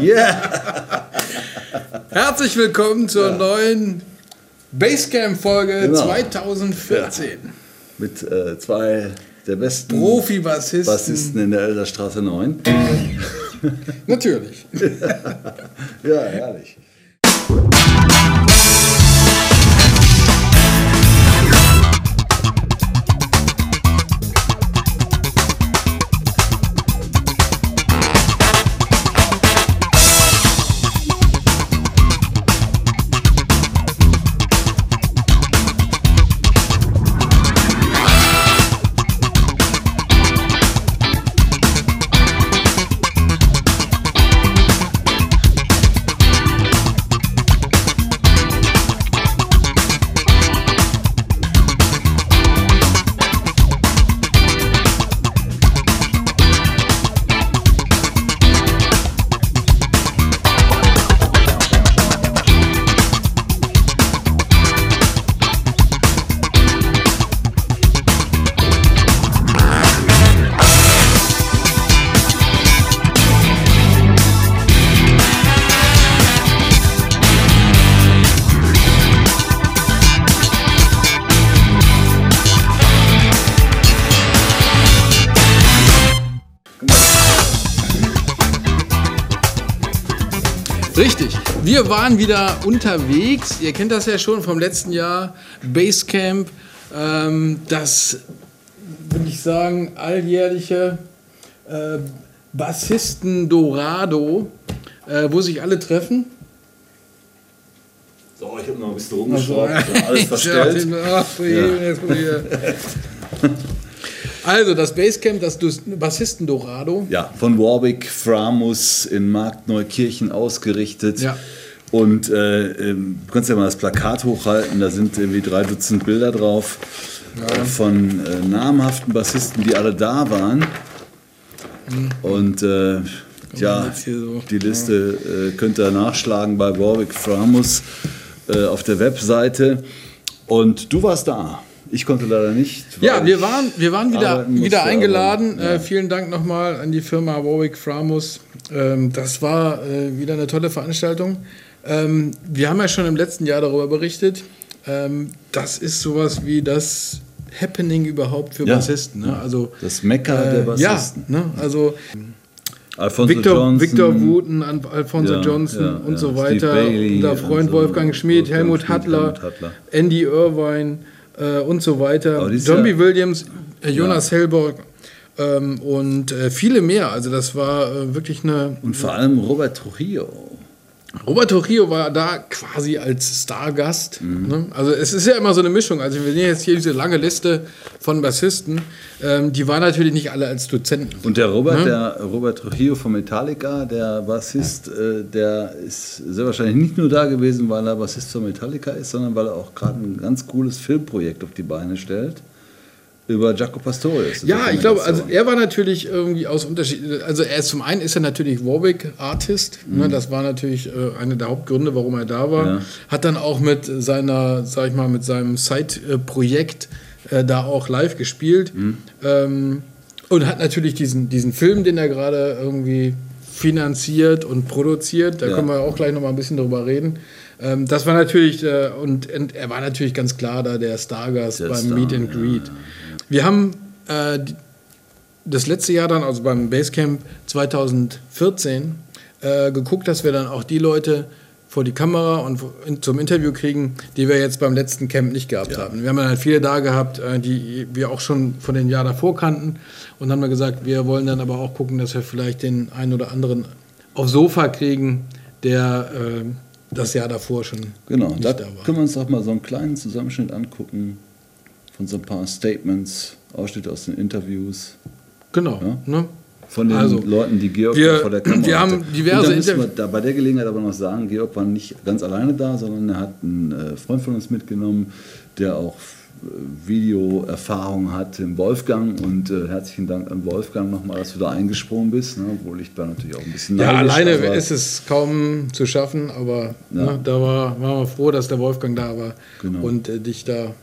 Yeah! Herzlich willkommen zur neuen Basecamp-Folge Genau. 2014. Mit äh, zwei der besten Profi-Bassisten. Bassisten in der Elderstraße 9. Natürlich. Ja, herrlich. Richtig. Wir waren wieder unterwegs. Ihr kennt das ja schon vom letzten Jahr. Basecamp. Ähm, das, würde ich sagen, alljährliche äh, Bassisten Dorado, äh, wo sich alle treffen. So, ich habe noch ein bisschen rumgeschraubt, alles verstellt. Also, das Basecamp, das Dus- Bassisten Dorado. Ja, von Warwick Framus in Marktneukirchen ausgerichtet. Ja. Und äh, ähm, du kannst ja mal das Plakat hochhalten, da sind irgendwie drei Dutzend Bilder drauf äh, von äh, namhaften Bassisten, die alle da waren. Und äh, ja, so- die Liste äh, könnt ihr nachschlagen bei Warwick Framus äh, auf der Webseite. Und du warst da. Ich konnte leider nicht. Ja, wir waren, wir waren wieder, wieder eingeladen. ja. Äh, vielen Dank nochmal an die Firma Warwick Framus. Ähm, das war äh, wieder eine tolle Veranstaltung. Ähm, wir haben ja schon im letzten Jahr darüber berichtet. Ähm, das ist sowas wie das Happening überhaupt für Ja. Bassisten. Ne? Also, Das Mecker der äh, Bassisten. ja, ne? also Alfonso Victor, Johnson, Victor Wooten, Alfonso Ja, Johnson ja, und ja. so weiter. Bailey unser und Freund so. Wolfgang Schmid, Helmut Helmut Hattler. Andy Irvine äh, und so weiter. Zombie Jahr- Williams, äh, Jonas Hellborg ähm, und äh, viele mehr. Also das war äh, wirklich eine... Und vor allem Robert Trujillo. Robert Trujillo war da quasi als Stargast. Mhm. Ne? Also es ist ja immer so eine Mischung. Also wir sehen jetzt hier diese lange Liste von Bassisten. Ähm, die waren natürlich nicht alle als Dozenten. Und der Robert, Ne? der Robert Trujillo von Metallica, der Bassist, äh, der ist sehr wahrscheinlich nicht nur da gewesen, weil er Bassist von Metallica ist, sondern weil er auch gerade ein ganz cooles Filmprojekt auf die Beine stellt. Über Jaco Pastorius. Ja, ich glaube, also er war natürlich irgendwie aus Unterschied. Also er ist zum einen ist er natürlich Warwick Artist. Ne, das war natürlich äh, einer der Hauptgründe, warum er da war. Mhm. Ja. Hat dann auch mit seiner, sag ich mal, mit seinem Side-Projekt äh, da auch live gespielt. Mhm. Ähm, und hat natürlich diesen, diesen Film, den er gerade irgendwie finanziert und produziert. Da Ja. können wir auch gleich noch mal ein bisschen drüber reden. Ähm, das war natürlich, äh, und, und er war natürlich ganz klar da der Stargast Der beim Star, Meet and ja, Greet. Wir haben äh, das letzte Jahr dann, also beim Basecamp 2014, äh, geguckt, dass wir dann auch die Leute vor die Kamera und zum Interview kriegen, die wir jetzt beim letzten Camp nicht gehabt haben. Wir haben dann halt viele da gehabt, äh, die wir auch schon von den Jahr davor kannten und haben dann gesagt, wir wollen dann aber auch gucken, dass wir vielleicht den einen oder anderen aufs Sofa kriegen, der äh, das Jahr davor schon Genau, da da war. können wir uns doch mal so einen kleinen Zusammenschnitt angucken von so ein paar Statements, Ausschnitte aus den Interviews. Genau. Ja. Ne? Von den Also, Leuten, die Georg wir- vor der Kamera wir haben hatte. diverse Und da bei der Gelegenheit aber noch sagen, Georg war nicht ganz alleine da, sondern er hat einen äh, Freund von uns mitgenommen, der auch Videoerfahrung hat im Wolfgang und äh, herzlichen Dank an Wolfgang nochmal, dass du da eingesprungen bist, ne? obwohl ich da natürlich auch ein bisschen Ja, alleine ist es kaum zu schaffen, aber ja. ne, da war, waren wir froh, dass der Wolfgang da war genau. und äh, dich da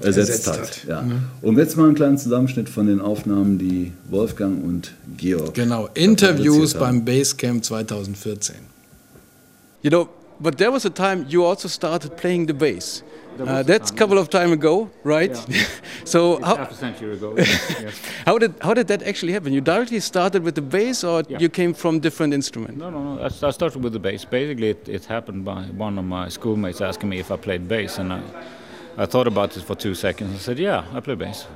ersetzt, ersetzt hat. hat. Ja. Ne? Und jetzt mal einen kleinen Zusammenschnitt von den Aufnahmen, die Wolfgang und Georg. Genau, Interviews beim Basecamp 2014. You know, but there was a time you also started playing the bass. Uh, that's a couple of time ago, right? Yeah. so it's how, half a century ago. yes. how did how did that actually happen? You directly started with the bass, or yeah. you came from different instrument? No, no, no. I, I started with the bass. Basically, it, it, happened by one of my schoolmates asking me if I played bass, and I, I thought about it for two seconds. I said, "Yeah, I play bass."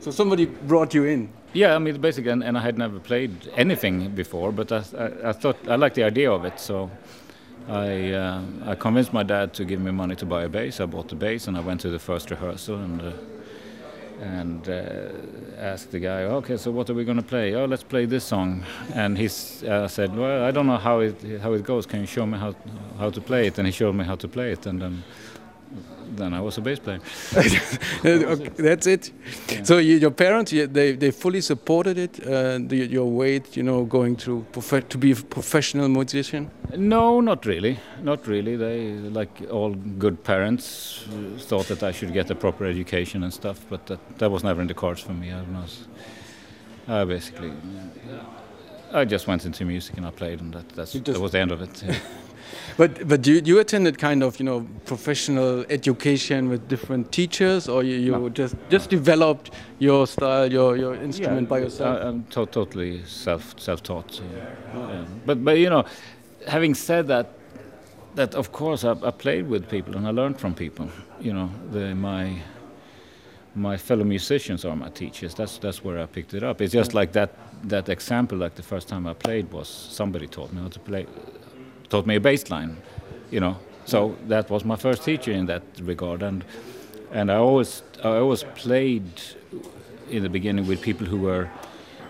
So somebody brought you in. Yeah, I mean, basically, and, and I had never played anything before, but I, I, I thought I liked the idea of it, so. I, uh, I convinced my dad to give me money to buy a bass. I bought the bass and I went to the first rehearsal and uh, and uh, asked the guy, okay, so what are we going to play? Oh, let's play this song. And he uh, said, well, I don't know how it how it goes. Can you show me how how to play it? And he showed me how to play it, and then then I was a bass player. okay, that's it. Yeah. So you, your parents, they, they fully supported it. Uh, the, your weight, you know, going to to be a professional musician. No, not really, not really. They, like all good parents, thought that I should get a proper education and stuff, but that, that was never in the cards for me. I was, I basically, I just went into music and I played, and that, that's, that was the end of it. Yeah. But but you you attended kind of you know professional education with different teachers, or you, you no. just just developed your style, your your instrument yeah, by yourself? I, am to totally self self taught. Yeah. But but you know, having said that, that of course I, I, played with people and I learned from people. You know, the, my my fellow musicians are my teachers. That's that's where I picked it up. It's just like that that example. Like the first time I played was somebody taught me how to play taught me a bass line, you know. So that was my first teacher in that regard, and and I always I always played in the beginning with people who were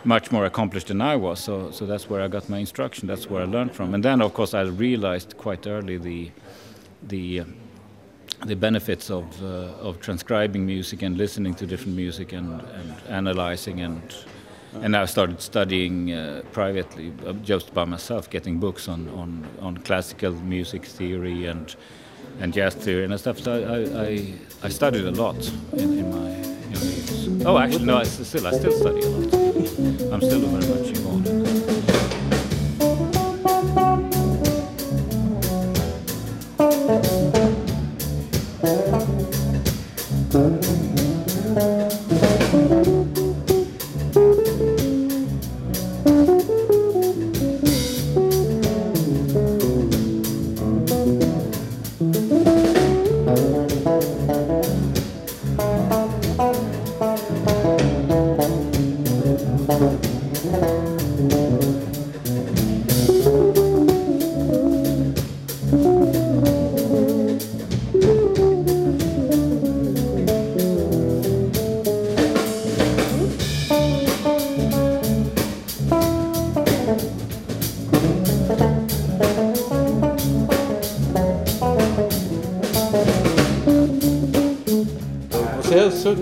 much more accomplished than I was. So so that's where I got my instruction. That's where I learned from, and then of course I realized quite early the the the benefits of uh, of transcribing music and listening to different music and, and analyzing and and I started studying uh, privately, uh, just by myself, getting books on, on, on classical music theory and and jazz theory and stuff. So I, I, I studied a lot in, in my young years. Oh, actually, no, I still I still study a lot. I'm still very much involved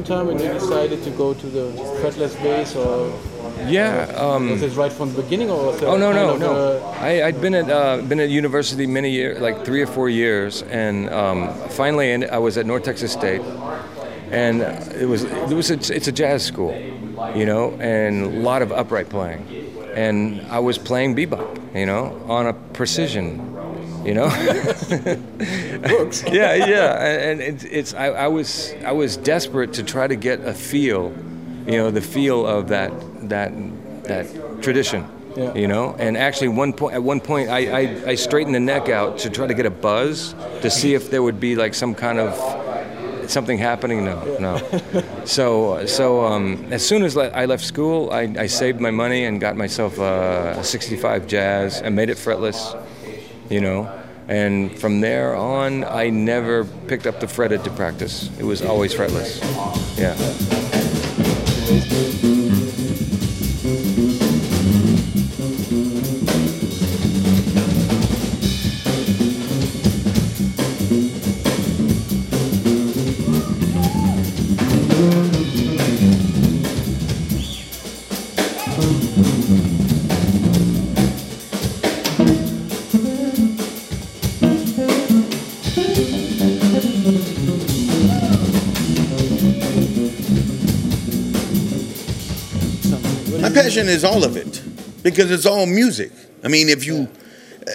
time when you decided to go to the fretless bass, or yeah, um, was it right from the beginning, or was oh no no no? I, had been at uh, been at university many years, like three or four years, and um, finally I was at North Texas State, and it was it was a, it's a jazz school, you know, and a lot of upright playing, and I was playing bebop, you know, on a precision you know. Books. yeah, yeah, and it's, it's I, I, was I was desperate to try to get a feel, you know, the feel of that that that tradition. Yeah. You know, and actually, one point at one point, I, I, I straightened the neck out to try to get a buzz to see if there would be like some kind of something happening? No, no. so, so um, as soon as I left school, I, I, saved my money and got myself a 65 Jazz and made it fretless you know. And from there on, I never picked up the fretted to practice. It was always fretless. Yeah. Is all of it because it's all music. I mean, if you uh,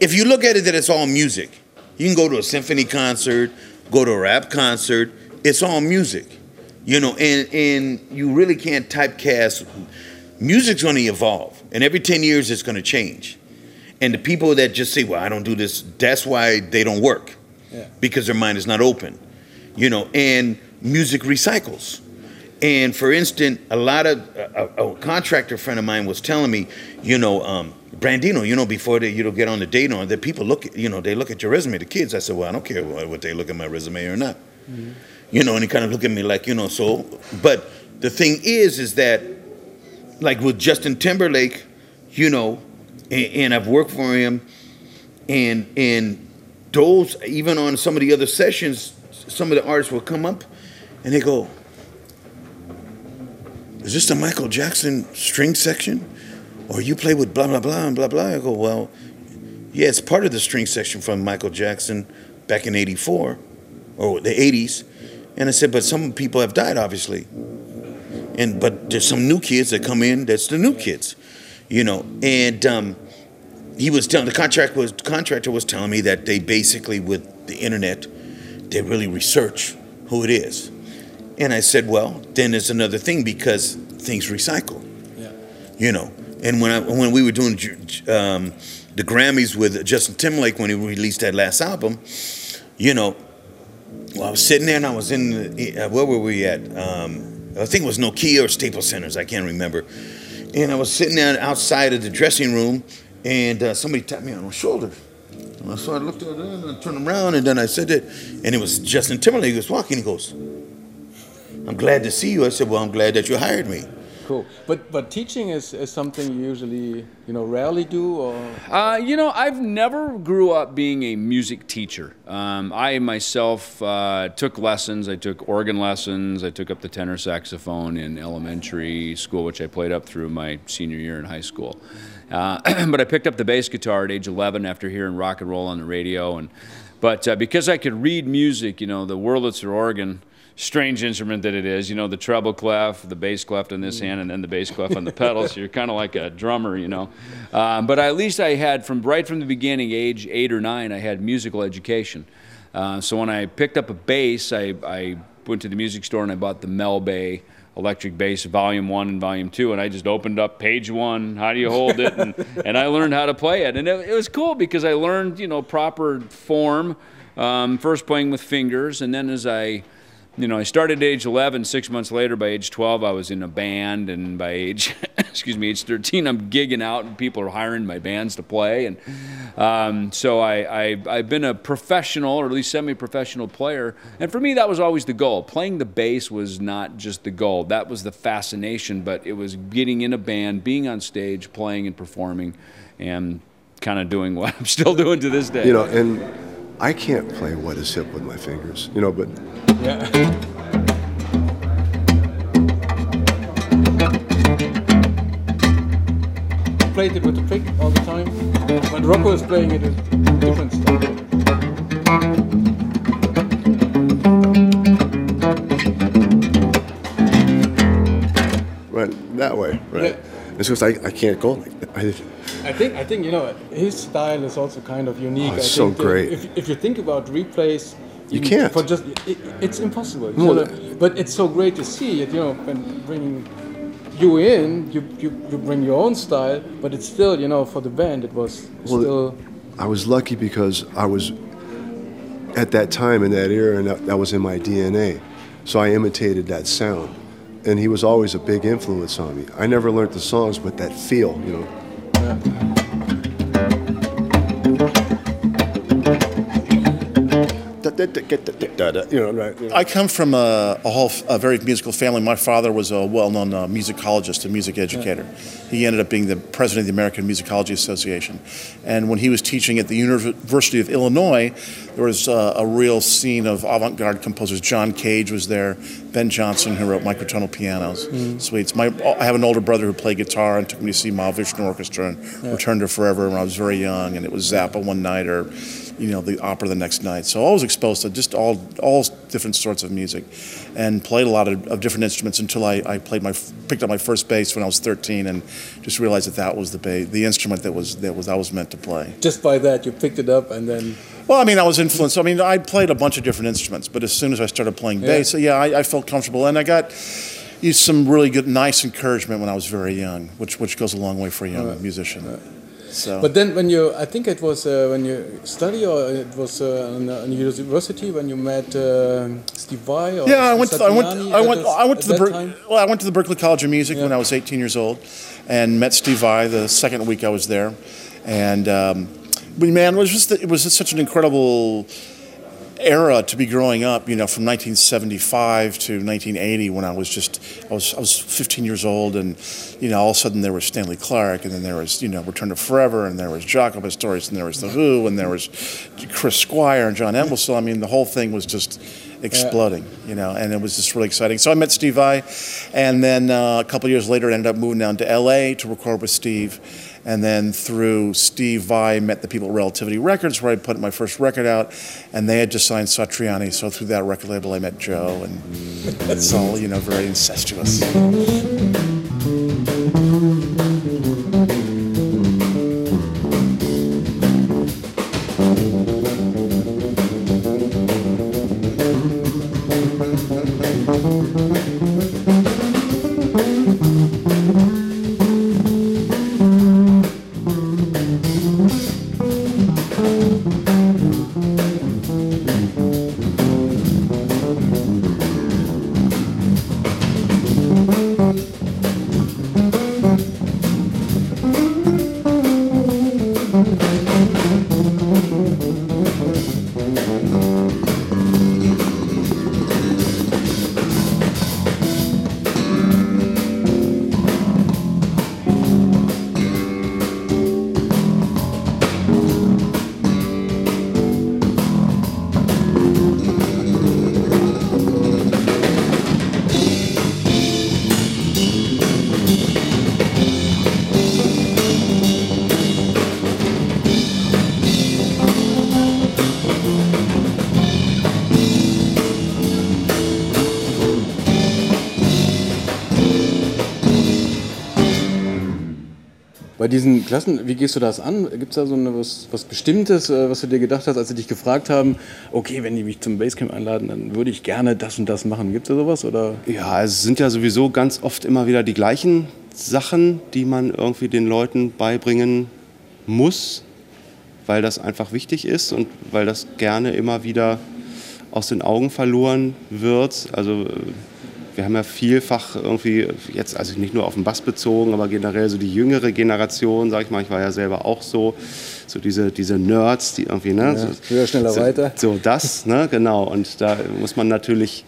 if you look at it that it's all music, you can go to a symphony concert, go to a rap concert. It's all music, you know, and and you really can't typecast. Music's going to evolve, and every ten years it's going to change. And the people that just say, "Well, I don't do this," that's why they don't work, Yeah. because their mind is not open, you know. And music recycles. And for instance, a lot of a, a contractor friend of mine was telling me, you know, um, Brandino, you know, before they you know get on the date on that people look, at, you know, they look at your resume. The kids, I said, well, I don't care what, they look at my resume or not, you know. And he kind of looked at me like, you know, so. But the thing is, is that like with Justin Timberlake, you know, and, and I've worked for him, and and those even on some of the other sessions, some of the artists will come up, and they go, "Is this the Michael Jackson string section, or you play with blah blah blah and blah blah?" I go, "Well, yeah, it's part of the string section from Michael Jackson back in '84 or the '80s," and I said, "But some people have died, obviously." and but there's some new kids that come in that's the new kids you know and um, he was telling the contract was contractor was telling me that they basically with the internet they really research who it is and i said well then there's another thing because things recycle Yeah. you know and when I, when we were doing um, the grammys with justin timberlake when he released that last album you know well, I was sitting there and I was in, the, uh, where were we at? Um, I think it was Nokia or Staples Centers, I can't remember. And I was sitting there outside of the dressing room and uh, somebody tapped me on the shoulder. And so I looked at it and I turned around and then I said it, and it was Justin Timberlake who was walking. He goes, I'm glad to see you. I said, Well, I'm glad that you hired me. Cool. But but teaching is, is something you usually you know rarely do or Uh, you know, I've never grew up being a music teacher. Um, I myself uh, took lessons. I took organ lessons. I took up the tenor saxophone in elementary school, which I played up through my senior year in high school. Uh, but I picked up the bass guitar at age 11 after hearing rock and roll on the radio. And but uh, because I could read music, you know, the Wurlitzer organ strange instrument that it is. You know, the treble clef, the bass clef on this hand, and then the bass clef on the pedal. so you're kind of like a drummer, you know. Um, but at least I had from right from the beginning, age eight or nine, I had musical education. Uh, so when I picked up a bass, I, I went to the music store and I bought the Mel Bay electric bass volume one and volume two and i just opened up page one how do you hold it and, and i learned how to play it and it, it was cool because i learned you know proper form um, first playing with fingers and then as i you know, I started at age 11. Six months later, by age 12, I was in a band, and by age, excuse me, age 13, I'm gigging out, and people are hiring my bands to play. And um, so I, I, I've been a professional, or at least semi-professional player. And for me, that was always the goal. Playing the bass was not just the goal; that was the fascination. But it was getting in a band, being on stage, playing and performing, and kind of doing what I'm still doing to this day. You know, and I can't play what is hip with my fingers, you know, but yeah. Played it with the pick all the time, but Rocco is playing it with different stuff. right that way, right? Yeah. It's because I, I can't go like that. I, I think I think you know his style is also kind of unique. Oh, it's so great. If, if you think about replays, You can't. For just it, it's impossible. No, You know, but it's so great to see it. You know, when bringing you in, you, you you bring your own style, but it's still you know for the band it was Well, still. I was lucky because I was at that time in that era, and that, that was in my DNA. So I imitated that sound, and he was always a big influence on me. I never learned the songs, but that feel, you know. Thank you. I come from a, a whole, a very musical family. My father was a well-known uh, musicologist and music educator. He ended up being the president of the American Musicology Association. And when he was teaching at the University of Illinois, there was uh, a real scene of avant-garde composers. John Cage was there. Ben Johnson, who wrote microtonal pianos, suites. My, I have an older brother who played guitar and took me to see Mahavishnu Orchestra and Return to Forever when I was very young. And it was Zappa one night or you know, the opera the next night. So I was exposed to just all all different sorts of music, and played a lot of, of different instruments until I, I played my picked up my first bass when I was 13, and just realized that that was the ba- the instrument that was that was I was meant to play. Just by that, you picked it up and then. Well, I mean, I was influenced. I mean, I played a bunch of different instruments, but as soon as I started playing Yeah. bass, yeah, I, I felt comfortable, and I got used some really good, nice encouragement when I was very young, which which goes a long way for a young musician. So, But then, when you, I think it was uh, when you study, or it was uh, on, on university when you met uh, Steve Vai. Or yeah, I went. To, I went, I went. this- I went to the. Ber- well, I went to the Berkeley College of Music when I was 18 years old, and met Steve Vai the second week I was there, and um, but man, it was just it was just such an incredible era to be growing up. You know, from 1975 to 1980, when I was just I was I was 15 years old, and you know, all of a sudden there was Stanley Clark, and then there was you know Return to Forever, and there was Jaco Pastorius, and there was The Who, and there was Chris Squire and John Entwistle. I mean, the whole thing was just exploding, you know, and it was just really exciting. So I met Steve Vai, and then uh, a couple years later, I ended up moving down to LA to record with Steve. And then through Steve Vai, met the people at Relativity Records, where I put my first record out, and they had just signed Satriani. So through that record label, I met Joe, and it's all you know very incestuous. Klassen, wie gehst du das an? Gibt es da so eine, was, was Bestimmtes, äh, was du dir gedacht hast, als sie dich gefragt haben, okay, wenn die mich zum Basecamp einladen, dann würde ich gerne das und das machen. Gibt es da sowas? Oder? Ja, es sind ja sowieso ganz oft immer wieder die gleichen Sachen, die man irgendwie den Leuten beibringen muss, weil das einfach wichtig ist und weil das gerne immer wieder aus den Augen verloren wird. Also äh, wir haben ja vielfach irgendwie jetzt, also nicht nur auf den Bass bezogen, aber generell so die jüngere Generation, sag ich mal, ich war ja selber auch so, so diese, diese Nerds, die irgendwie, ne, so, höher, schneller, so, weiter. So das, ne, genau. Und da muss man natürlich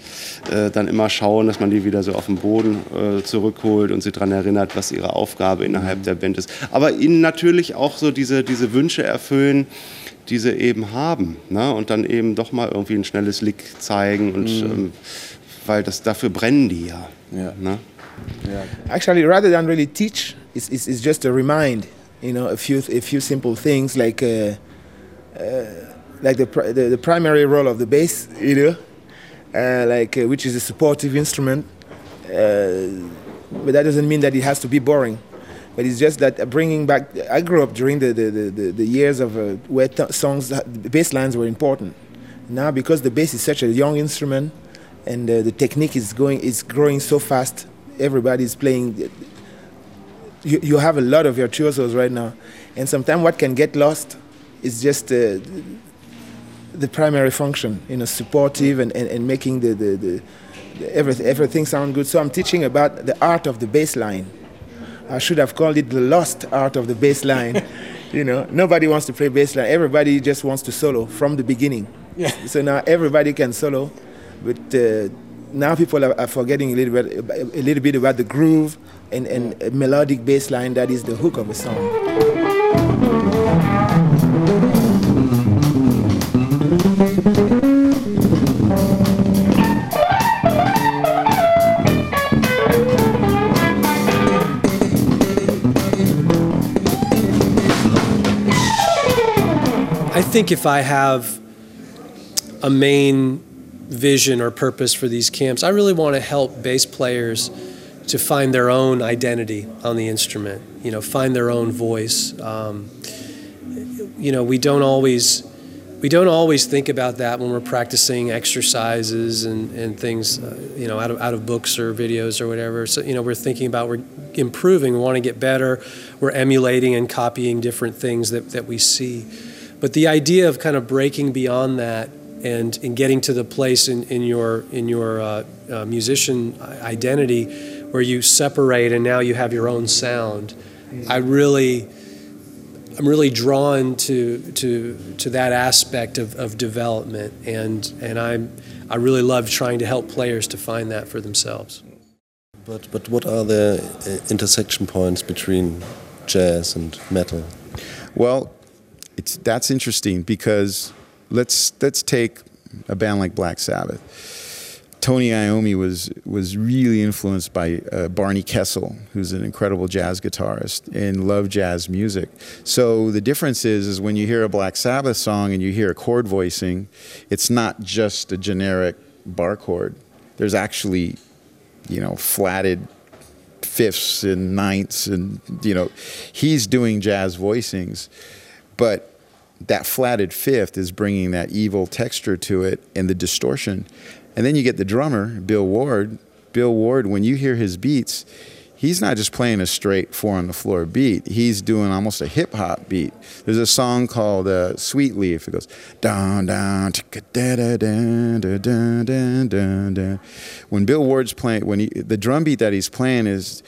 äh, dann immer schauen, dass man die wieder so auf den Boden äh, zurückholt und sie daran erinnert, was ihre Aufgabe innerhalb der Band ist. Aber ihnen natürlich auch so diese, diese Wünsche erfüllen, die sie eben haben. Ne? Und dann eben doch mal irgendwie ein schnelles Lick zeigen und ähm, weil das dafür brennen die ja. Ja. Ne? Actually, rather than really teach, it's, it's, it's just a remind. You know, a few a few simple things like uh, uh, like the, pri- the the primary role of the bass, you know, uh, like uh, which is a supportive instrument. Uh, but that doesn't mean that it has to be boring. But it's just that uh, bringing back. I grew up during the the, the, the, the years of uh, where t- songs, bass lines were important. Now, because the bass is such a young instrument, and uh, the technique is going is growing so fast, everybody's playing. You, you have a lot of virtuosos right now, and sometimes what can get lost is just uh, the primary function, you know, supportive and, and, and making the, the, the, the everything, everything sound good. So I'm teaching about the art of the bass line. I should have called it the lost art of the bass line. you know, nobody wants to play bass line. Everybody just wants to solo from the beginning. Yeah. So now everybody can solo, but uh, now people are, are forgetting a little bit, a little bit about the groove and, and a melodic bass line that is the hook of a song. I think if I have a main vision or purpose for these camps, I really want to help bass players to find their own identity on the instrument. You know, find their own voice. Um, you know, we don't always we don't always think about that when we're practicing exercises and, and things, uh, you know, out of, out of books or videos or whatever. So, you know, we're thinking about we're improving, we want to get better, we're emulating and copying different things that, that we see. But the idea of kind of breaking beyond that and, in getting to the place in, in your, in your uh, uh, musician identity where you separate and now you have your own sound, I really I'm really drawn to to to that aspect of, of development, and and I'm I really love trying to help players to find that for themselves. But but what are the uh, intersection points between jazz and metal? Well, it's that's interesting because let's let's take a band like Black Sabbath Tony Iommi was was really influenced by uh, Barney Kessel, who's an incredible jazz guitarist and loved jazz music. So the difference is, is when you hear a Black Sabbath song and you hear a chord voicing, it's not just a generic bar chord. There's actually, you know, flatted fifths and ninths, and you know, he's doing jazz voicings, but that flatted fifth is bringing that evil texture to it and the distortion and then you get the drummer, Bill Ward. Bill Ward, when you hear his beats, he's not just playing a straight four on the floor beat. He's doing almost a hip hop beat. There's a song called uh, Sweet Leaf. It goes down, down, da da da da da da da. When Bill Ward's playing, when he, the drum beat that he's playing is.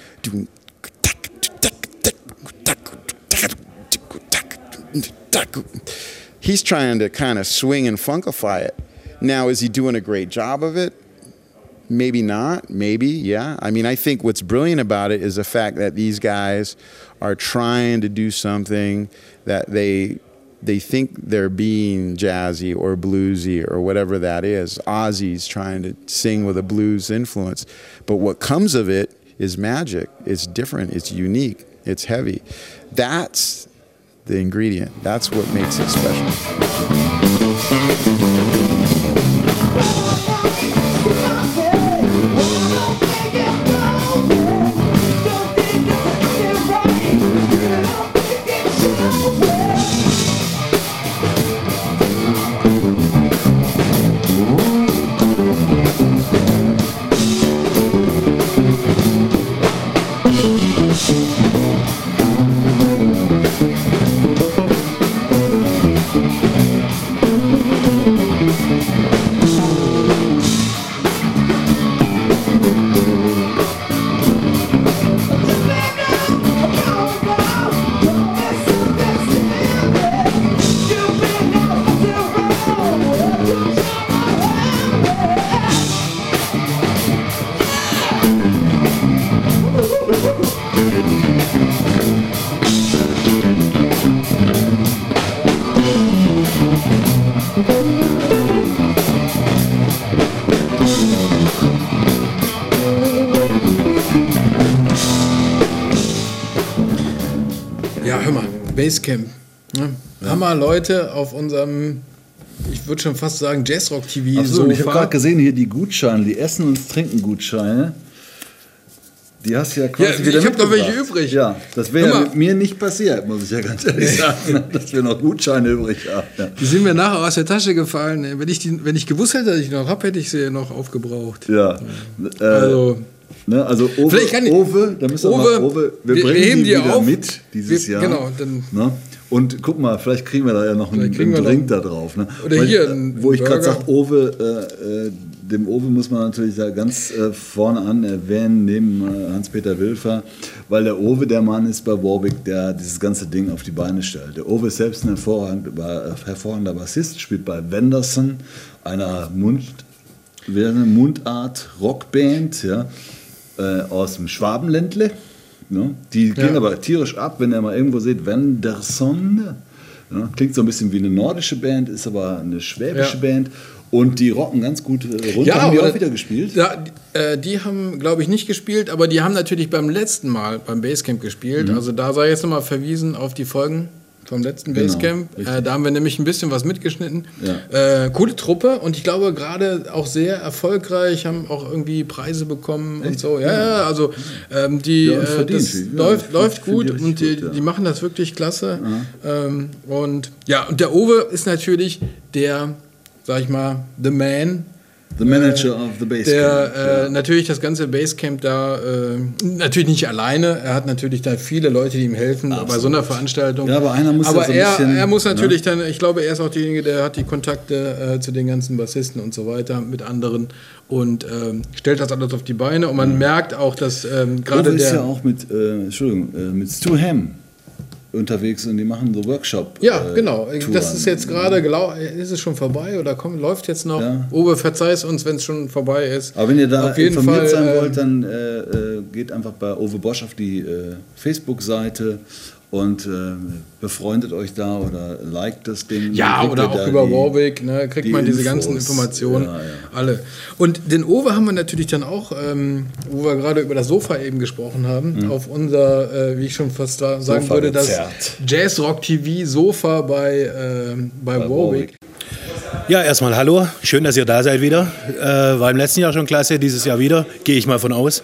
He's trying to kind of swing and funkify it. Now, is he doing a great job of it? Maybe not. Maybe, yeah. I mean, I think what's brilliant about it is the fact that these guys are trying to do something that they they think they're being jazzy or bluesy or whatever that is. Ozzy's trying to sing with a blues influence, but what comes of it is magic. It's different. It's unique. It's heavy. That's the ingredient. That's what makes it special. Basecamp. Ne? Ja. Hammer Leute auf unserem, ich würde schon fast sagen, Jazzrock TV. Achso, ich habe gerade gesehen hier die Gutscheine, die Essen- und Trinken-Gutscheine. Die hast du ja quasi ja, wieder Ich habe noch welche übrig. Ja, das wäre ja mit mir nicht passiert, muss ich ja ganz ehrlich sagen, dass wir noch Gutscheine übrig haben. Ja. Die sind mir nachher aus der Tasche gefallen. Wenn ich, die, wenn ich gewusst hätte, dass ich noch habe, hätte ich sie noch aufgebraucht. Ja. Äh, also. Ne, also Owe, Vielleicht kann ich, Owe, da müssen wir Owe, mal, Owe, wir, wir bringen heben die, die wieder auf. mit dieses wir, Jahr. Genau, dann ne? Und guck mal, vielleicht kriegen wir da ja noch einen, einen Drink da drauf. Ne? Oder Weil, hier, äh, Wo ich gerade sage, Owe, äh, äh, dem Owe muss man natürlich da ganz äh, vorne an erwähnen, neben äh, Hans-Peter Wilfer, weil der Owe der Mann ist bei Warwick, der dieses ganze Ding auf die Beine stellt. Der Owe ist selbst ein hervorragender, hervorragender Bassist, spielt bei Wenderson, einer Mund, eine Mundart-Rockband, ja äh, aus dem Schwabenländle. Ne? Die gehen ja. aber tierisch ab, wenn ihr mal irgendwo seht, Wenderson. Ja, klingt so ein bisschen wie eine nordische Band, ist aber eine schwäbische ja. Band. Und die rocken ganz gut äh, runter. Ja, haben die auch wieder gespielt? Ja, die, äh, die haben, glaube ich, nicht gespielt, aber die haben natürlich beim letzten Mal beim Basecamp gespielt. Mhm. Also da sei jetzt nochmal verwiesen auf die Folgen vom letzten Genau, Basecamp. richtig. Äh, da haben wir nämlich ein bisschen was mitgeschnitten. Äh, coole Truppe und ich glaube gerade auch sehr erfolgreich, haben auch irgendwie Preise bekommen und so. Ja, ja, also ähm, die Ja, äh, das. Ja, läuft, läuft gut und die, gut, ja. die machen das wirklich klasse. Ähm, und ja, und der Owe ist natürlich der, sag ich mal, the man. The manager of the Basecamp, Der äh, ja. natürlich das ganze Basecamp da, äh, natürlich nicht alleine. Er hat natürlich da viele Leute, die ihm helfen bei so einer Veranstaltung. Ja, aber einer muss ja aber so ein er, bisschen, er muss natürlich ne? dann, ich glaube, er ist auch derjenige, der hat die Kontakte äh, zu den ganzen Bassisten und so weiter mit anderen und ähm, stellt das alles auf die Beine. Und man merkt auch, dass ähm, gerade Uwe ist der. ja auch mit, äh, Entschuldigung, äh, mit Stu Ham unterwegs und die machen so Workshop. Ja, äh, genau. Touren. Das ist jetzt gerade Ist es schon vorbei oder komm, läuft jetzt noch? Obe, verzeih es uns, wenn es schon vorbei ist. Aber wenn ihr da Auf jeden informiert Fall, sein äh, wollt, dann äh, äh, geht einfach bei Ove Bosch auf die äh, Facebook-Seite und äh, befreundet euch da oder liked das Ding. Ja, oder auch über die- Warwick, ne, kriegt die man diese Infos. ganzen Informationen. Ja, ja. Alle. Und den Owe haben wir natürlich dann auch, ähm, wo wir gerade über das Sofa eben gesprochen haben, Mhm. auf unser, äh, wie ich schon fast da sagen würde, das Sofa-Konzert. Jazz Rock TV Sofa bei, bei, Warwick. Ja, erstmal hallo. Schön, dass ihr da seid wieder. Äh, war im letzten Jahr schon klasse, dieses Jahr wieder. Gehe ich mal von aus.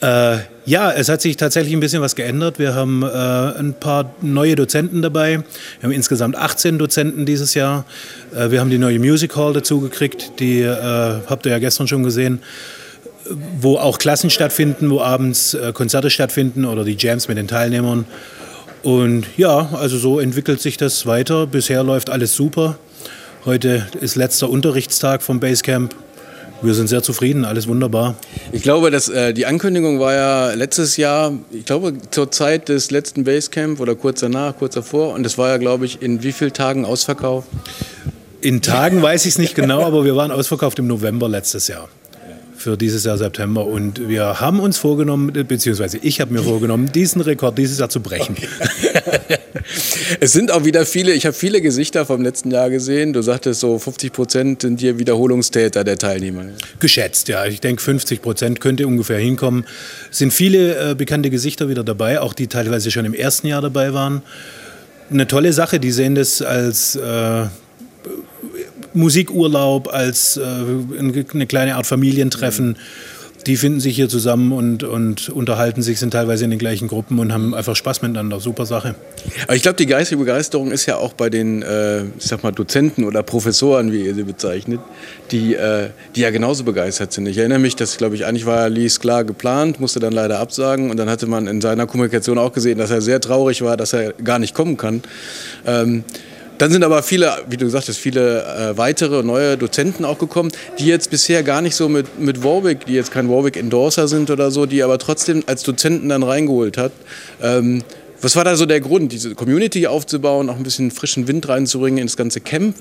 Äh, ja, es hat sich tatsächlich ein bisschen was geändert. Wir haben äh, ein paar neue Dozenten dabei. Wir haben insgesamt 18 Dozenten dieses Jahr. Äh, wir haben die neue Music Hall dazu gekriegt. Die äh, habt ihr ja gestern schon gesehen wo auch Klassen stattfinden, wo abends äh, Konzerte stattfinden oder die Jams mit den Teilnehmern. Und ja, also so entwickelt sich das weiter. Bisher läuft alles super. Heute ist letzter Unterrichtstag vom Basecamp. Wir sind sehr zufrieden, alles wunderbar. Ich glaube, dass äh, die Ankündigung war ja letztes Jahr, ich glaube zur Zeit des letzten Basecamp oder kurz danach, kurz davor. Und das war ja, glaube ich, in wie vielen Tagen ausverkauft? In Tagen weiß ich es nicht genau, aber wir waren ausverkauft im November letztes Jahr. Für dieses Jahr September. Und wir haben uns vorgenommen, beziehungsweise ich habe mir vorgenommen, diesen Rekord dieses Jahr zu brechen. Es sind auch wieder viele, ich habe viele Gesichter vom letzten Jahr gesehen. Du sagtest so 50 Prozent sind hier Wiederholungstäter der Teilnehmer. Geschätzt, ja. Ich denke, 50 Prozent könnte ungefähr hinkommen. Es sind viele äh, bekannte Gesichter wieder dabei, auch die teilweise schon im ersten Jahr dabei waren. Eine tolle Sache, die sehen das als äh, Musikurlaub, als äh, eine kleine Art Familientreffen. Die finden sich hier zusammen und, und unterhalten sich, sind teilweise in den gleichen Gruppen und haben einfach Spaß miteinander. Super Sache. Aber ich glaube, die geistige Begeisterung ist ja auch bei den, äh, ich sag mal, Dozenten oder Professoren, wie ihr sie bezeichnet, die, äh, die ja genauso begeistert sind. Ich erinnere mich, dass, glaube ich, eigentlich war Lee klar geplant, musste dann leider absagen und dann hatte man in seiner Kommunikation auch gesehen, dass er sehr traurig war, dass er gar nicht kommen kann. Ähm, dann sind aber viele, wie du sagtest, viele äh, weitere neue Dozenten auch gekommen, die jetzt bisher gar nicht so mit, mit Warwick, die jetzt kein Warwick-Endorser sind oder so, die aber trotzdem als Dozenten dann reingeholt hat. Ähm, was war da so der Grund, diese Community aufzubauen, auch ein bisschen frischen Wind reinzubringen ins ganze Camp?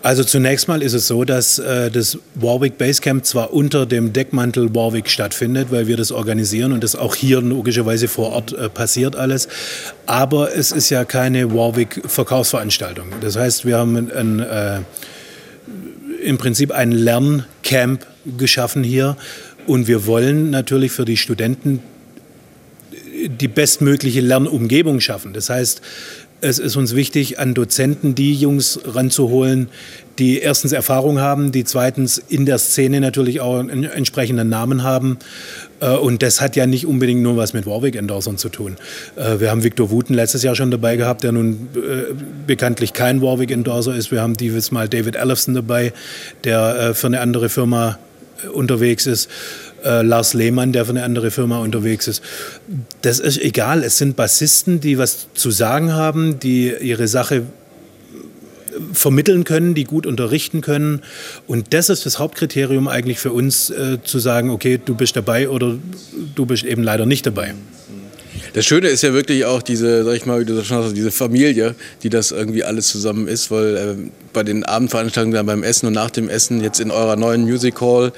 Also zunächst mal ist es so, dass äh, das Warwick Basecamp zwar unter dem Deckmantel Warwick stattfindet, weil wir das organisieren und das auch hier logischerweise vor Ort äh, passiert alles, aber es ist ja keine Warwick Verkaufsveranstaltung. Das heißt, wir haben ein, äh, im Prinzip ein Lerncamp geschaffen hier und wir wollen natürlich für die Studenten die bestmögliche Lernumgebung schaffen. Das heißt, es ist uns wichtig, an Dozenten die Jungs ranzuholen, die erstens Erfahrung haben, die zweitens in der Szene natürlich auch einen entsprechenden Namen haben. Äh, Und das hat ja nicht unbedingt nur was mit Warwick-Endorsern zu tun. Äh, Wir haben Victor Wooten letztes Jahr schon dabei gehabt, der nun äh, bekanntlich kein Warwick-Endorser ist. Wir haben dieses Mal David Ellefson dabei, der für eine andere Firma unterwegs ist. Äh, Lars Lehmann, der für eine andere Firma unterwegs ist. Das ist egal. Es sind Bassisten, die was zu sagen haben, die ihre Sache vermitteln können, die gut unterrichten können. Und das ist das Hauptkriterium eigentlich für uns, äh, zu sagen, okay, du bist dabei oder du bist eben leider nicht dabei. Das Schöne ist ja wirklich auch diese, sag ich mal, diese Familie, die das irgendwie alles zusammen ist, weil äh, bei den Abendveranstaltungen dann beim Essen und nach dem Essen jetzt in eurer neuen Music Hall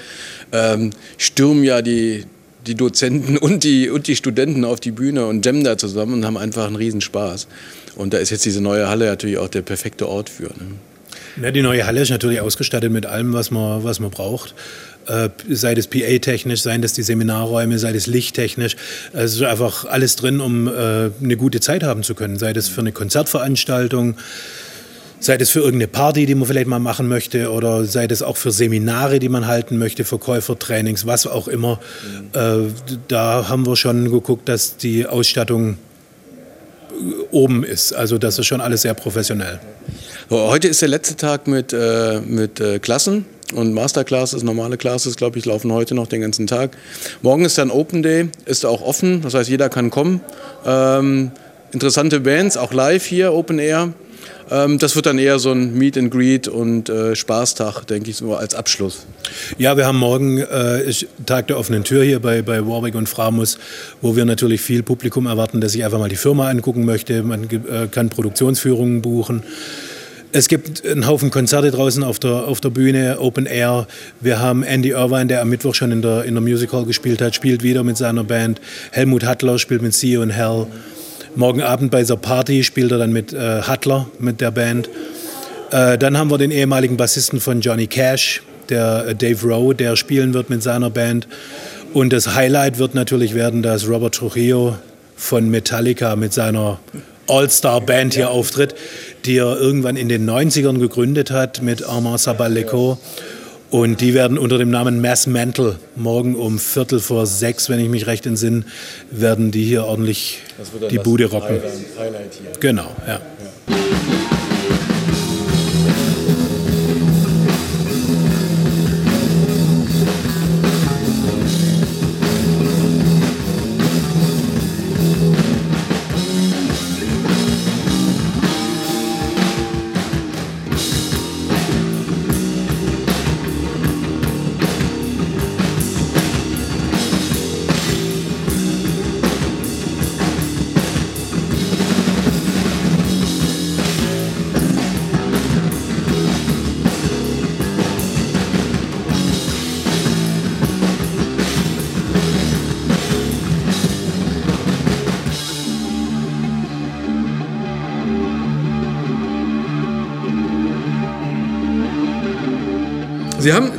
ähm, stürmen ja die, die Dozenten und die, und die Studenten auf die Bühne und jammen da zusammen und haben einfach einen Riesenspaß. Und da ist jetzt diese neue Halle natürlich auch der perfekte Ort für. Ne? Ja, die neue Halle ist natürlich ausgestattet mit allem, was man, was man braucht. Äh, sei das PA-technisch, seien das die Seminarräume, sei das lichttechnisch. Es ist einfach alles drin, um äh, eine gute Zeit haben zu können. Sei das für eine Konzertveranstaltung, sei das für irgendeine Party, die man vielleicht mal machen möchte, oder sei das auch für Seminare, die man halten möchte, Verkäufertrainings, was auch immer. Mhm. Äh, da haben wir schon geguckt, dass die Ausstattung oben ist. Also das ist schon alles sehr professionell. Heute ist der letzte Tag mit, äh, mit äh, Klassen und Masterclasses, normale Classes, glaube ich, laufen heute noch den ganzen Tag. Morgen ist dann Open Day, ist auch offen, das heißt, jeder kann kommen. Ähm, interessante Bands, auch live hier, Open Air. Ähm, das wird dann eher so ein Meet and Greet und äh, Spaßtag, denke ich, so als Abschluss. Ja, wir haben morgen äh, Tag der offenen Tür hier bei, bei Warwick und Framus, wo wir natürlich viel Publikum erwarten, das sich einfach mal die Firma angucken möchte. Man äh, kann Produktionsführungen buchen. Es gibt einen Haufen Konzerte draußen auf der, auf der Bühne, Open Air. Wir haben Andy Irvine, der am Mittwoch schon in der, in der Music Hall gespielt hat, spielt wieder mit seiner Band. Helmut Hattler spielt mit See You in Hell. Morgen Abend bei dieser Party spielt er dann mit äh, Hattler, mit der Band. Äh, dann haben wir den ehemaligen Bassisten von Johnny Cash, der äh, Dave Rowe, der spielen wird mit seiner Band. Und das Highlight wird natürlich werden, dass Robert Trujillo von Metallica mit seiner All-Star-Band hier auftritt, die er irgendwann in den 90ern gegründet hat mit Armand Sabaleco. Und die werden unter dem Namen Mass Mental morgen um Viertel vor sechs, wenn ich mich recht entsinne, werden die hier ordentlich die Bude rocken. Highlight hier. Genau, ja. ja.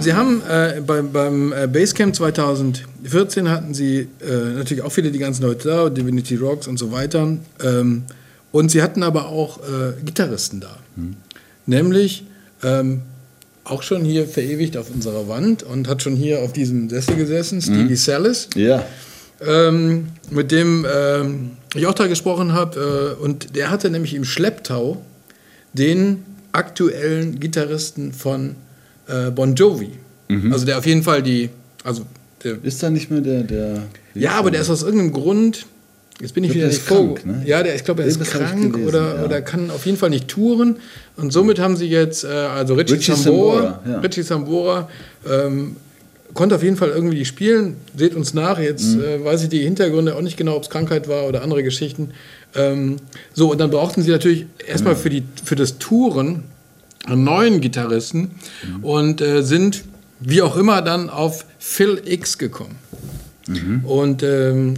Sie haben, äh, beim, beim äh, Basecamp 2014 hatten Sie äh, natürlich auch viele die ganzen Leute da, Divinity Rocks und so weiter. Ähm, und Sie hatten aber auch äh, Gitarristen da. Mhm. Nämlich ähm, auch schon hier verewigt auf unserer Wand und hat schon hier auf diesem Sessel gesessen, Stevie mhm. Salis. Ja. Ähm, mit dem ähm, ich auch da gesprochen habe. Äh, und der hatte nämlich im Schlepptau den aktuellen Gitarristen von äh, Bon Jovi. Mhm. Also der auf jeden Fall die. Also der, ist da nicht mehr der. der ja, aber der ist aus irgendeinem Grund. Jetzt bin ich, ich wieder nicht krank, ne? Ja, der, ich glaube, er ist krank gelesen, oder, ja. oder kann auf jeden Fall nicht touren. Und somit haben sie jetzt, äh, also Richie, Richie Sambora, Sambora ja. Richie Sambora ähm, konnte auf jeden Fall irgendwie spielen. Seht uns nach. Jetzt mhm. äh, weiß ich die Hintergründe auch nicht genau, ob es Krankheit war oder andere Geschichten. Ähm, so, und dann brauchten sie natürlich erstmal für, die, für das Touren neuen Gitarristen mhm. und äh, sind wie auch immer dann auf Phil X gekommen. Mhm. Und ähm,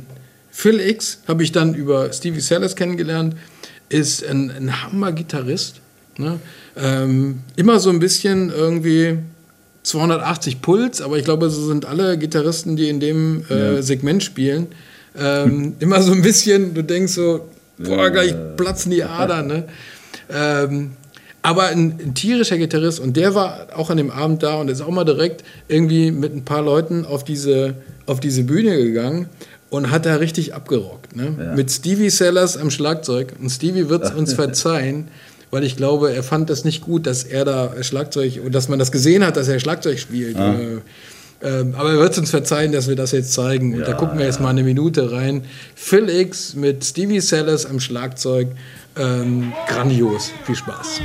Phil X habe ich dann über Stevie Sellers kennengelernt, ist ein, ein Hammer-Gitarrist. Ne? Ähm, immer so ein bisschen irgendwie 280 Puls, aber ich glaube, so sind alle Gitarristen, die in dem äh, ja. Segment spielen. Ähm, immer so ein bisschen, du denkst so, boah, gleich platzen die Adern. Ne? Ähm, aber ein, ein, tierischer Gitarrist und der war auch an dem Abend da und ist auch mal direkt irgendwie mit ein paar Leuten auf diese, auf diese Bühne gegangen und hat da richtig abgerockt. Ne? Ja. Mit Stevie Sellers am Schlagzeug. Und Stevie wird es uns verzeihen, weil ich glaube, er fand das nicht gut, dass er da Schlagzeug und dass man das gesehen hat, dass er Schlagzeug spielt. Ah. Ähm, aber er wird es uns verzeihen, dass wir das jetzt zeigen. Und ja, da gucken wir jetzt mal eine Minute rein. Phil X mit Stevie Sellers am Schlagzeug. Ähm, grandios. Viel Spaß.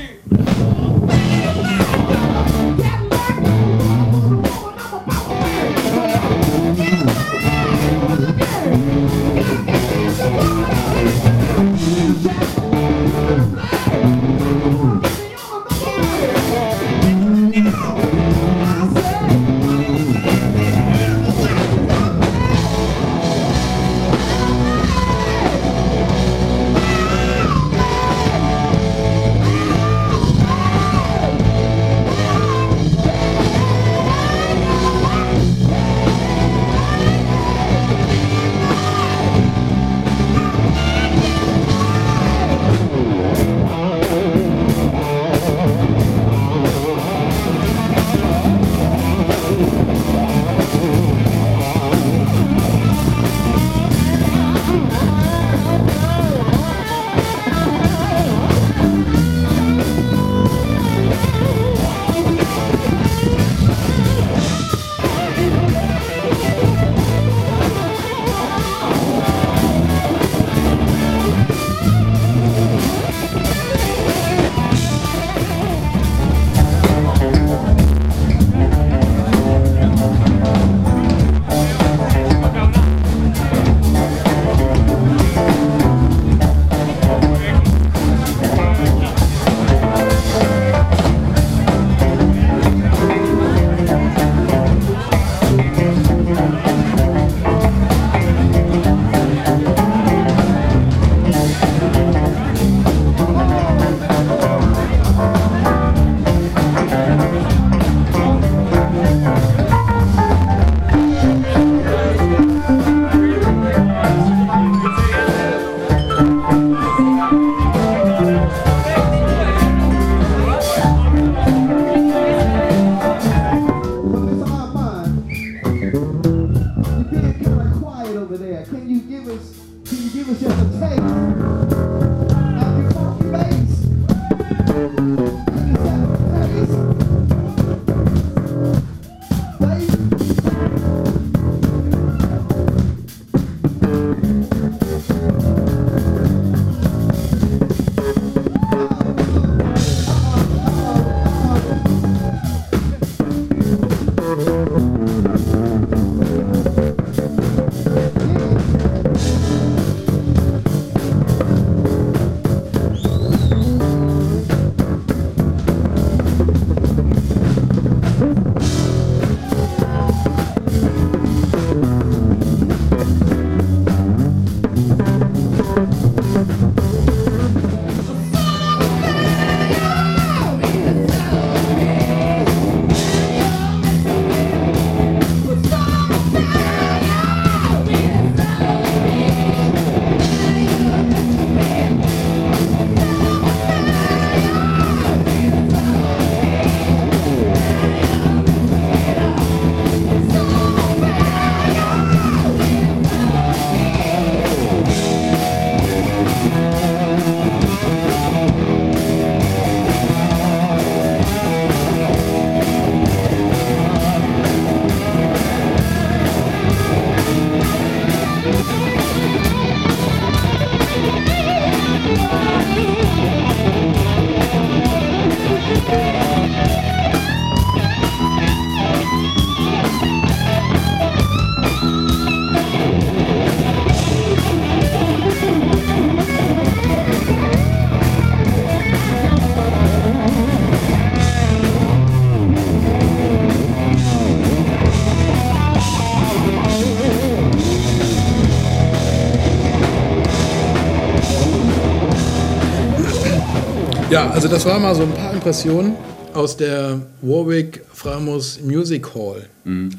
Also das waren mal so ein paar Impressionen aus der Warwick Framos Music Hall.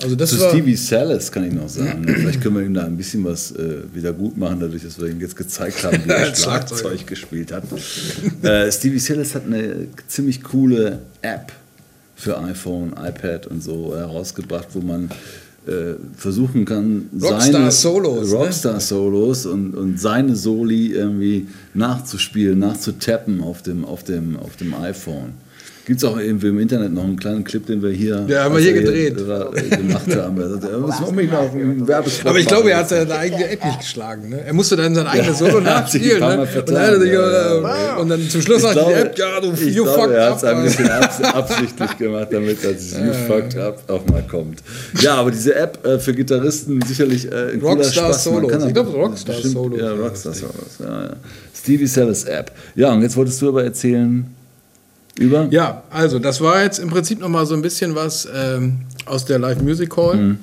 Also das Zu war, Stevie Salas kann ich noch sagen. Vielleicht können wir ihm da ein bisschen was äh, wieder gut machen, dadurch, dass wir ihm jetzt gezeigt haben, wie er Schlagzeug gespielt hat. äh, Stevie Salas hat eine ziemlich coole App für iPhone, iPad und so herausgebracht, wo man versuchen kann, Rockstar-Solos, ne? Rockstar-Solos und, und seine Soli irgendwie nachzuspielen, nachzutappen auf dem, auf dem, auf dem iPhone. Gibt es auch irgendwie im Internet noch einen kleinen Clip, den wir hier, Ja, haben wir hier er gedreht. äh, gemacht haben. Er "Ja, muss man mich noch Werbespot aber ich machen." glaube, er hat seine eigene App nicht geschlagen. Ne? Er musste dann sein eigenes Solo er nachspielen. Ne? Und, dann er sich, ja, äh, und dann zum Schluss Ich sagt die App, ja, du, ich you glaube, fucked er hat es ein up. bisschen abs absichtlich gemacht, damit das You Ja. fucked up auch mal kommt. Ja, aber diese App äh, für Gitarristen sicherlich äh, ein cooler Rockstar Spaß. Man Solos. kann Ich glaube, Rockstar Solos. Ja, Rockstar Solos. Ja, ja. Stevie Salas App. Ja, und jetzt wolltest du aber erzählen über? Ja, also das war jetzt im Prinzip noch mal so ein bisschen was ähm, aus der Live Music Hall. Mhm.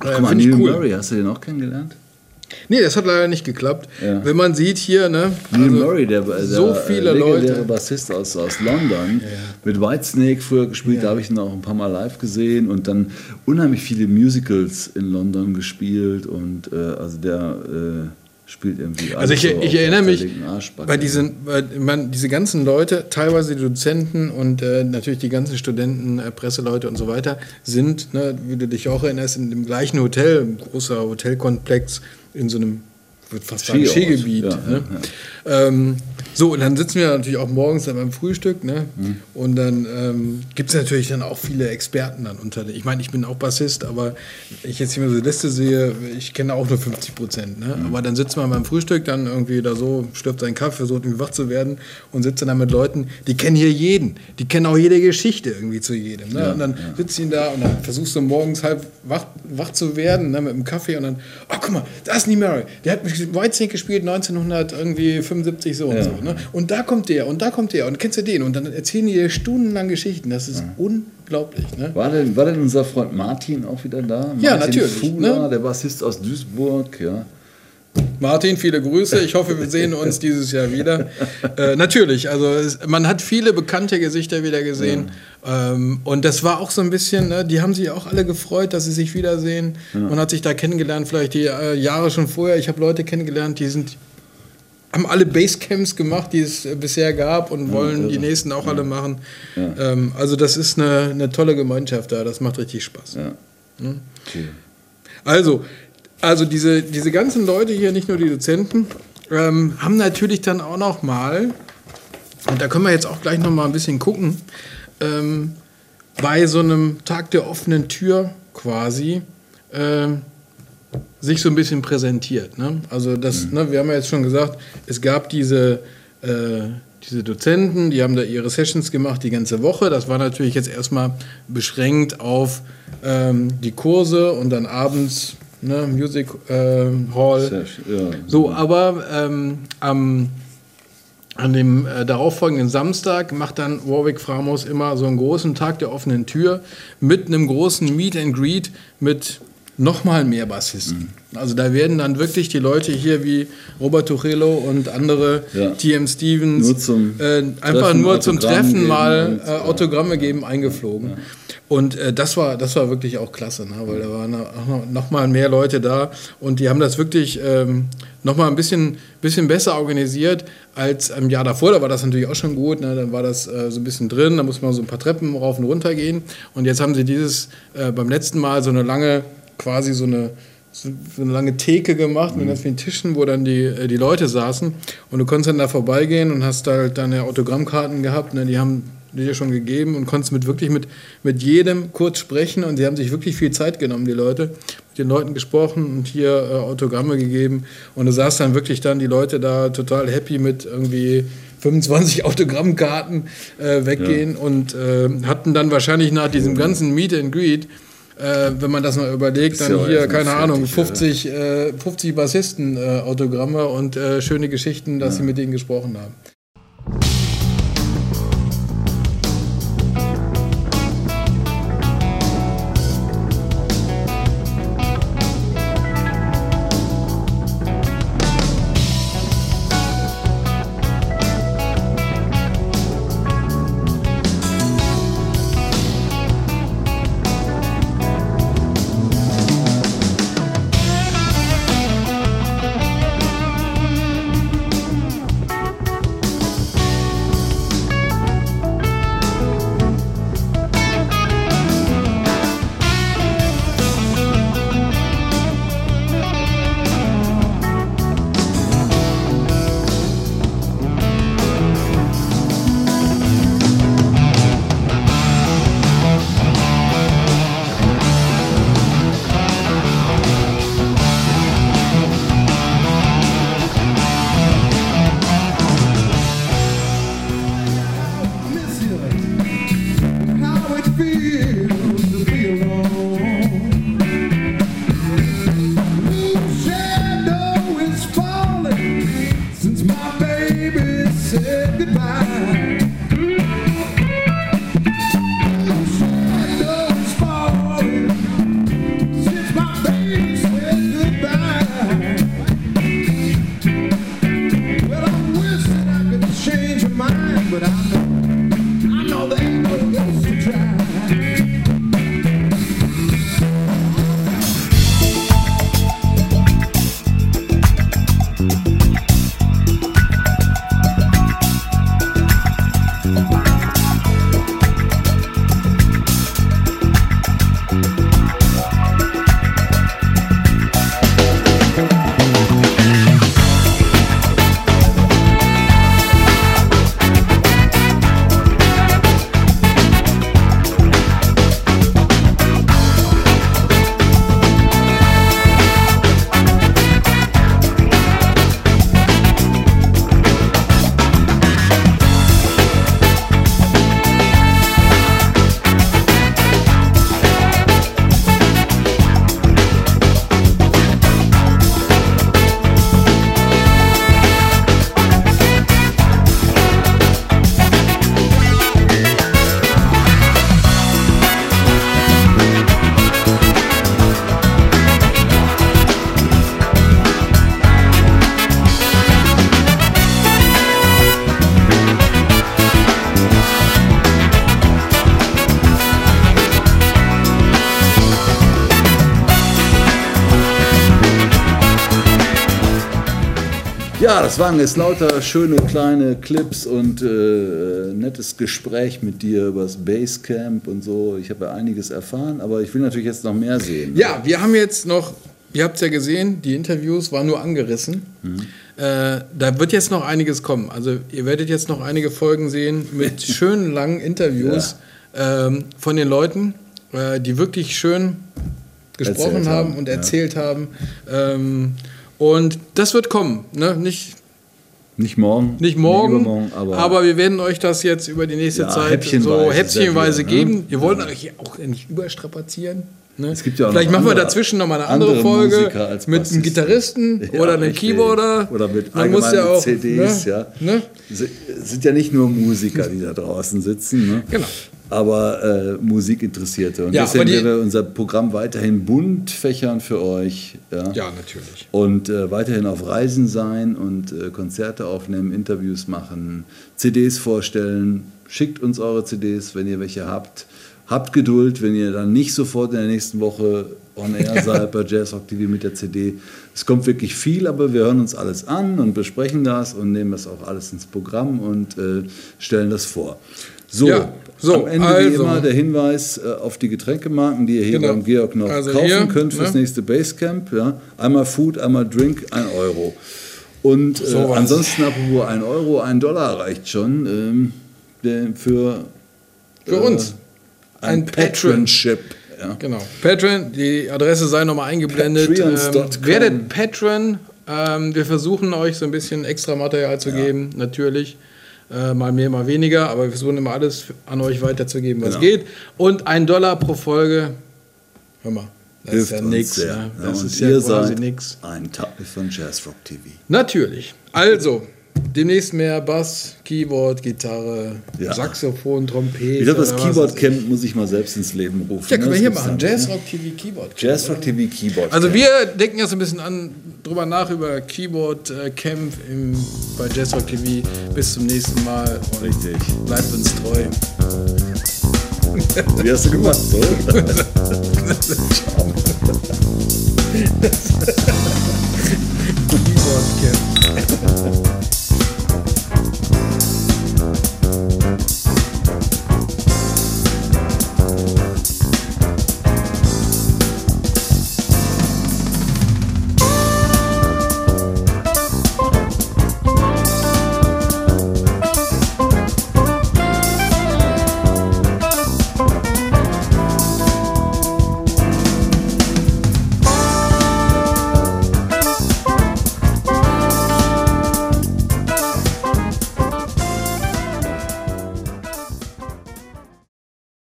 Ach, Äh, guck mal, Neil cool. Murray, hast du den auch kennengelernt? Nee, das hat leider nicht geklappt. Ja. Wenn man sieht hier, ne? Neil also Murray, der, der so viele äh, legendäre Leute. Bassist aus, aus London, mit Whitesnake früher gespielt, da habe ich ihn auch ein paar Mal live gesehen und dann unheimlich viele Musicals in London gespielt und äh, also der äh, spielt irgendwie Also ich, so ich erinnere mich bei diesen, bei, man, diese ganzen Leute, teilweise die Dozenten und äh, natürlich die ganzen Studenten, äh, Presseleute und so weiter, sind, ne, wie du dich auch erinnerst, in dem gleichen Hotel, ein großer Hotelkomplex in so einem, würde fast sagen. Skigebiet. Ja, ne? Ähm, so, und dann sitzen wir natürlich auch morgens dann beim Frühstück, ne? Mhm. Und dann ähm, gibt es natürlich dann auch viele Experten dann unter. Ich meine, ich bin auch Bassist, aber wenn ich jetzt hier mal so eine Liste sehe, ich kenne auch nur 50 Prozent. Ne? Mhm. Aber dann sitzt man beim Frühstück, dann irgendwie da so, stirbt seinen Kaffee, versucht irgendwie wach zu werden und sitzt dann mit Leuten, die kennen hier jeden. Die kennen auch jede Geschichte irgendwie zu jedem. Ne? Ja, und dann sitzt ihn da und dann versuchst du morgens halb wach, wach zu werden ne? mit dem Kaffee und dann, oh guck mal, da ist Neil Murray. Der hat mit Whitesnake gespielt 1975 so und Ja. so. Ne? Und da kommt der und da kommt der und kennst du den? Und dann erzählen die dir stundenlang Geschichten. Das ist unglaublich. Ne? War denn, war denn unser Freund Martin auch wieder da? Martin Ja, natürlich, Fuhler, ne? der Bassist aus Duisburg, ja. Martin, viele Grüße. Ich hoffe, wir sehen uns dieses Jahr wieder. Äh, natürlich, also es, man hat viele bekannte Gesichter wieder gesehen. Ähm, und das war auch so ein bisschen, ne, die haben sich auch alle gefreut, dass sie sich wiedersehen. Ja. Man hat sich da kennengelernt, vielleicht die äh, Jahre schon vorher. Ich habe Leute kennengelernt, die sind haben alle Basecamps gemacht, die es äh, bisher gab und wollen irre. die nächsten auch alle machen. Ja. Ähm, also das ist eine, eine tolle Gemeinschaft da, das macht richtig Spaß. Ja. Hm? Cool. Also, also diese, diese ganzen Leute hier, nicht nur die Dozenten, ähm, haben natürlich dann auch noch mal, und da können wir jetzt auch gleich noch mal ein bisschen gucken, ähm, bei so einem Tag der offenen Tür quasi ähm, sich so ein bisschen präsentiert. Ne? Also das, ne, wir haben ja jetzt schon gesagt, es gab diese, äh, diese Dozenten, die haben da ihre Sessions gemacht die ganze Woche. Das war natürlich jetzt erstmal beschränkt auf ähm, die Kurse und dann abends ne, Music äh, Hall. Ja. So, aber ähm, am an dem äh, darauffolgenden Samstag macht dann Warwick Framos immer so einen großen Tag der offenen Tür mit einem großen Meet and Greet mit nochmal mehr Bassisten. Also da werden dann wirklich die Leute hier wie Robert Tuchelo und andere, Ja. TM Stevens, Nur äh, einfach Treffen, nur zum Autogramm Treffen geben mal äh, Autogramme geben eingeflogen. Und äh, das, war, das war wirklich auch klasse, ne? weil da waren noch, noch mal mehr Leute da und die haben das wirklich ähm, noch mal ein bisschen, bisschen besser organisiert als im Jahr davor. Da war das natürlich auch schon gut, ne? dann war das äh, so ein bisschen drin, da muss man so ein paar Treppen rauf und runter gehen. Und jetzt haben sie dieses äh, beim letzten Mal so eine lange, quasi so eine so eine lange Theke gemacht mit ganz vielen Tischen, wo dann die, äh, die Leute saßen. Und du konntest dann da vorbeigehen und hast da halt deine Autogrammkarten gehabt. Ne? Die haben die dir schon gegeben und konntest mit wirklich mit, mit jedem kurz sprechen. Und sie haben sich wirklich viel Zeit genommen, die Leute. Mit den Leuten gesprochen und hier äh, Autogramme gegeben. Und du sahst dann wirklich dann die Leute da total happy mit irgendwie 25 Autogrammkarten äh, weggehen und äh, hatten dann wahrscheinlich nach diesem ganzen Meet and Greet äh, wenn man das mal überlegt, dann ja hier, keine Ahnung, fertig, 50, äh, 50 Bassisten-Autogramme und äh, schöne Geschichten, dass sie mit denen gesprochen haben. Das waren jetzt lauter schöne kleine Clips und äh, nettes Gespräch mit dir über das Basecamp und so. Ich habe ja einiges erfahren, aber ich will natürlich jetzt noch mehr sehen. Ja, wir haben jetzt noch, ihr habt es ja gesehen, die Interviews waren nur angerissen. Mhm. Äh, da wird jetzt noch einiges kommen. Also ihr werdet jetzt noch einige Folgen sehen mit schönen langen Interviews ähm, von den Leuten, äh, die wirklich schön gesprochen haben haben, und ja. erzählt haben. Ähm, und das wird kommen. Ne? Nicht, Nicht morgen. nicht morgen, übermorgen, aber, aber, wir werden euch das jetzt über die nächste Ja, Zeit häppchenweise so häppchenweise ne? geben. Wir wollen euch auch nicht überstrapazieren. Ne? Es gibt ja auch Vielleicht machen wir andere- dazwischen nochmal eine andere, andere Folge mit einem. Gitarristen Ja, oder einem richtig. Keyboarder. Oder mit Man muss ja auch, CDs, ne? ja. Ne? Es sind ja nicht nur Musiker, die da draußen sitzen, ne? Genau. aber äh, Musikinteressierte. Und Ja, deswegen werden wir unser Programm weiterhin bunt fächern für euch. Ja, Ja, natürlich. Und äh, weiterhin auf Reisen sein und äh, Konzerte aufnehmen, Interviews machen, CDs vorstellen. Schickt uns eure CDs, wenn ihr welche habt. Habt Geduld, wenn ihr dann nicht sofort in der nächsten Woche on air seid bei Jazz Rock TV mit der CD. Es kommt wirklich viel, aber wir hören uns alles an und besprechen das und nehmen das auch alles ins Programm und äh, stellen das vor. So, Ja, so, am Ende wie also. immer der Hinweis äh, auf die Getränkemarken, die ihr hier Genau. beim Georg noch Also kaufen hier, könnt fürs ne? nächste Basecamp. Ja. Einmal Food, einmal Drink, ein Euro. Und äh, So ansonsten apropos ein Euro, ein Dollar reicht schon ähm, für, Für äh, uns. Ein, Patron. Patronship. Ja. Genau. Patreon, die Adresse sei nochmal eingeblendet. Ähm, werdet Patron. Ähm, wir versuchen euch so ein bisschen extra Material zu geben, natürlich. Äh, mal mehr, mal weniger, aber wir versuchen immer alles an euch weiterzugeben, was Genau. geht. Und ein Dollar pro Folge. Hör mal, das Hilft ist ja. Ja. Ja, Das und ist ja quasi nix. ein Teil von Jazz Rock TV. Natürlich. Also, demnächst mehr Bass, Keyboard, Gitarre, Ja. Saxophon, Trompete. Ich glaube, das Keyboard. Camp muss ich mal selbst ins Leben rufen. Ja, können wir Das hier machen. dann, Jazz ne? Rock TV Keyboard. Camp, Jazz Rock oder? TV Keyboard Also wir denken so ein bisschen an, drüber nach über Keyboard äh, Camp im, bei Jazzrock TV. Bis zum nächsten Mal Richtig. bleibt uns treu. Wie hast du gemacht? So? Keyboard Camp.